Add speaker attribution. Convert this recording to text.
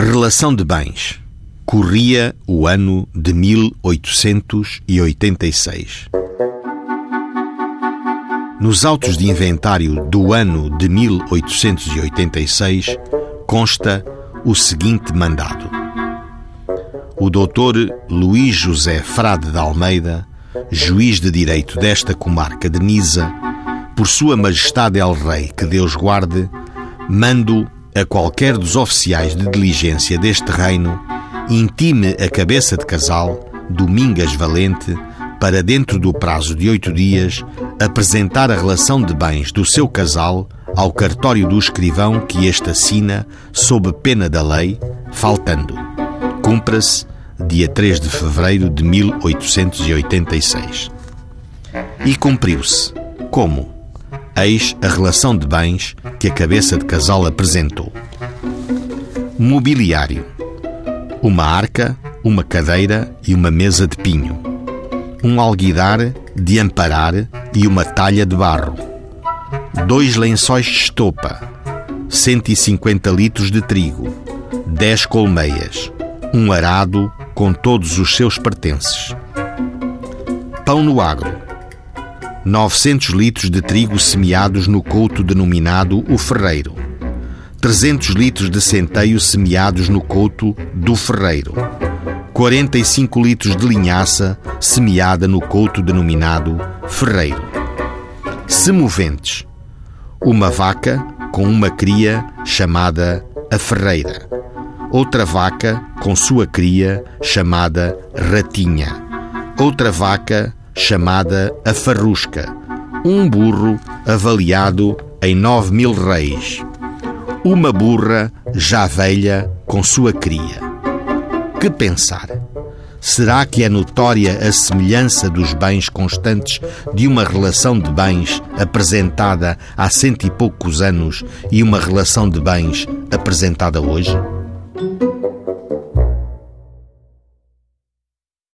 Speaker 1: Relação de bens. Corria o ano de 1886. Nos autos de inventário do ano de 1886 consta o seguinte mandado: O doutor Luís José Frade de Almeida, juiz de direito desta comarca de Nisa, por Sua Majestade El Rei, que Deus guarde, mando a qualquer dos oficiais de diligência deste reino intime a cabeça de casal, Domingas Valente, para dentro do prazo de oito dias apresentar a relação de bens do seu casal ao cartório do escrivão que este assina sob pena da lei, faltando. Cumpra-se dia 3 de fevereiro de 1886. E cumpriu-se. Como? Eis a relação de bens que a cabeça de casal apresentou. Mobiliário: uma arca, uma cadeira e uma mesa de pinho, um alguidar de amparar e uma talha de barro, dois lençóis de estopa, 150 litros de trigo, 10 colmeias, um arado com todos os seus pertences. Pão no agro 900 litros de trigo semeados no couto denominado o ferreiro, 300 litros de centeio semeados no couto do ferreiro, 45 litros de linhaça semeada no couto denominado ferreiro. Semoventes: uma vaca com uma cria chamada a ferreira, outra vaca com sua cria chamada ratinha, outra vaca chamada a Farrusca, um burro avaliado em nove mil reis, uma burra já velha com sua cria. Que pensar? Será que é notória a semelhança dos bens constantes de uma relação de bens apresentada há cento e poucos anos e uma relação de bens apresentada hoje?